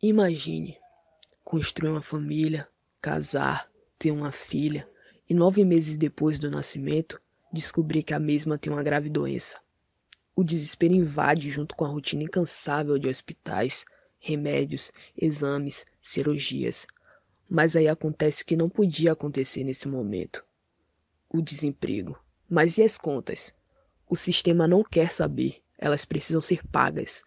Imagine construir uma família, casar, ter uma filha e nove meses depois do nascimento descobrir que a mesma tem uma grave doença. O desespero invade junto com a rotina incansável de hospitais, remédios, exames, cirurgias. Mas aí acontece o que não podia acontecer nesse momento: o desemprego. Mas e as contas? O sistema não quer saber, elas precisam ser pagas.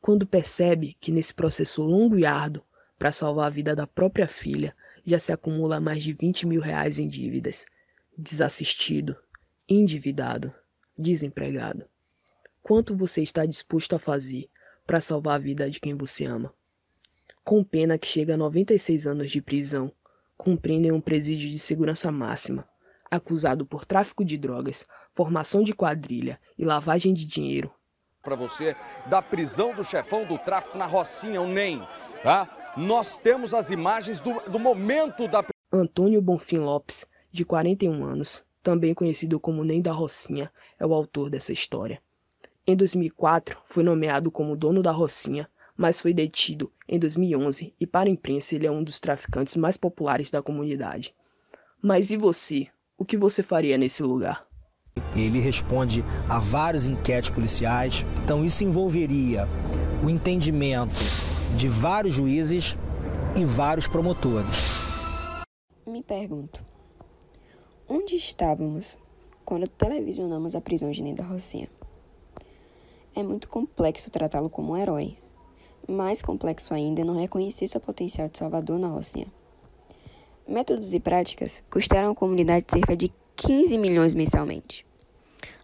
Quando percebe que nesse processo longo e árduo para salvar a vida da própria filha, já se acumula mais de 20 mil reais em dívidas. Desassistido, endividado, desempregado. Quanto você está disposto a fazer para salvar a vida de quem você ama? Com pena que chega a 96 anos de prisão, cumprindo em um presídio de segurança máxima, acusado por tráfico de drogas, formação de quadrilha e lavagem de dinheiro, para você da prisão do chefão do tráfico na Rocinha, o NEM. Tá? Nós temos as imagens do, do momento da. Antônio Bonfim Lopes, de 41 anos, também conhecido como NEM da Rocinha, é o autor dessa história. Em 2004, foi nomeado como dono da Rocinha, mas foi detido em 2011 e, para a imprensa, ele é um dos traficantes mais populares da comunidade. Mas e você? O que você faria nesse lugar? Ele responde a vários enquetes policiais, então isso envolveria o entendimento de vários juízes e vários promotores. Me pergunto, onde estávamos quando televisionamos a prisão de Neda Rocinha? É muito complexo tratá-lo como um herói. Mais complexo ainda é não reconhecer seu potencial de salvador na Rocinha. Métodos e práticas custaram à comunidade cerca de 15 milhões mensalmente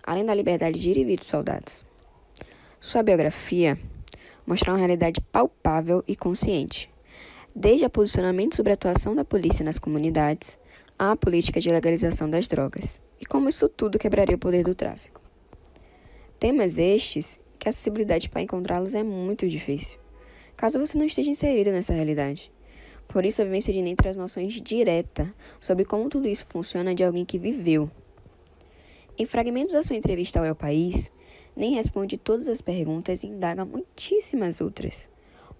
além da liberdade de ir e vir dos soldados. Sua biografia mostra uma realidade palpável e consciente, desde o posicionamento sobre a atuação da polícia nas comunidades à política de legalização das drogas, e como isso tudo quebraria o poder do tráfico. Temas estes que a acessibilidade para encontrá-los é muito difícil, caso você não esteja inserido nessa realidade. Por isso, a vivência de Ney traz noções diretas sobre como tudo isso funciona de alguém que viveu em fragmentos da sua entrevista ao El País, nem responde todas as perguntas e indaga muitíssimas outras.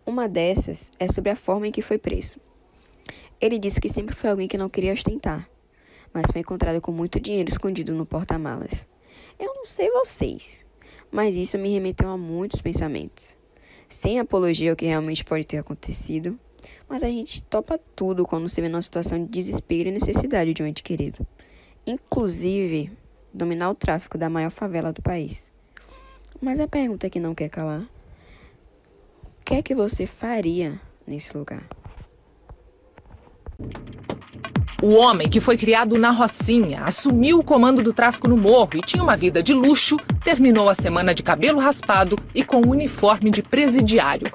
Uma dessas é sobre a forma em que foi preso. Ele disse que sempre foi alguém que não queria ostentar, mas foi encontrado com muito dinheiro escondido no porta-malas. Eu não sei vocês, mas isso me remeteu a muitos pensamentos. Sem apologia ao que realmente pode ter acontecido, mas a gente topa tudo quando se vê numa situação de desespero e necessidade de um ente querido. Inclusive, dominar o tráfico da maior favela do país. Mas a pergunta que não quer calar: o que é que você faria nesse lugar? O homem que foi criado na Rocinha, assumiu o comando do tráfico no morro e tinha uma vida de luxo, terminou a semana de cabelo raspado e com um uniforme de presidiário.